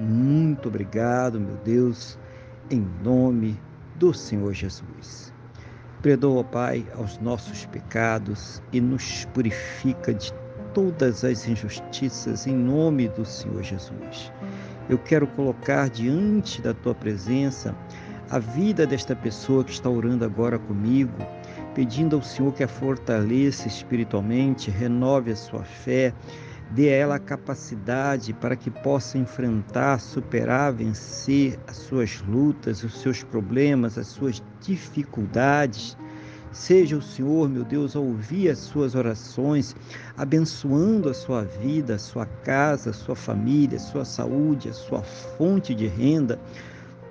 muito obrigado, meu Deus, em nome do Senhor Jesus. Perdoa, Pai, aos nossos pecados e nos purifica de todas as injustiças em nome do Senhor Jesus. Eu quero colocar diante da tua presença a vida desta pessoa que está orando agora comigo, pedindo ao Senhor que a fortaleça espiritualmente, renove a sua fé, dê a ela a capacidade para que possa enfrentar, superar, vencer as suas lutas, os seus problemas, as suas dificuldades. Seja o Senhor, meu Deus, a ouvir as suas orações, abençoando a sua vida, a sua casa, a sua família, a sua saúde, a sua fonte de renda,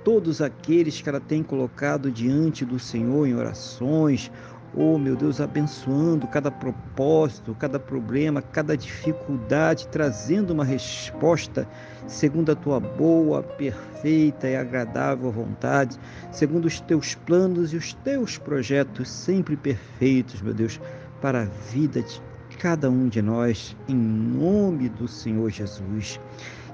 todos aqueles que ela tem colocado diante do Senhor em orações, oh meu Deus, abençoando cada propósito, cada problema, cada dificuldade, trazendo uma resposta segundo a tua boa, perfeita e agradável vontade, segundo os teus planos e os teus projetos sempre perfeitos, meu Deus, para a vida de cada um de nós, em nome do Senhor Jesus.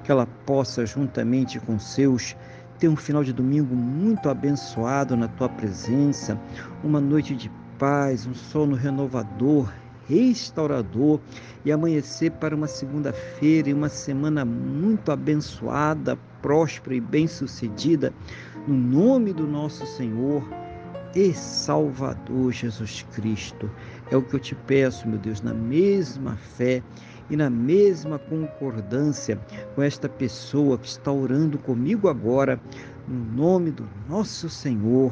Que ela possa, juntamente com seus, ter um final de domingo muito abençoado na tua presença, uma noite de paz, um sono renovador, restaurador e amanhecer para uma segunda-feira e uma semana muito abençoada, próspera e bem-sucedida, no nome do nosso Senhor e Salvador Jesus Cristo. É o que eu te peço, meu Deus, na mesma fé e na mesma concordância com esta pessoa que está orando comigo agora, no nome do nosso Senhor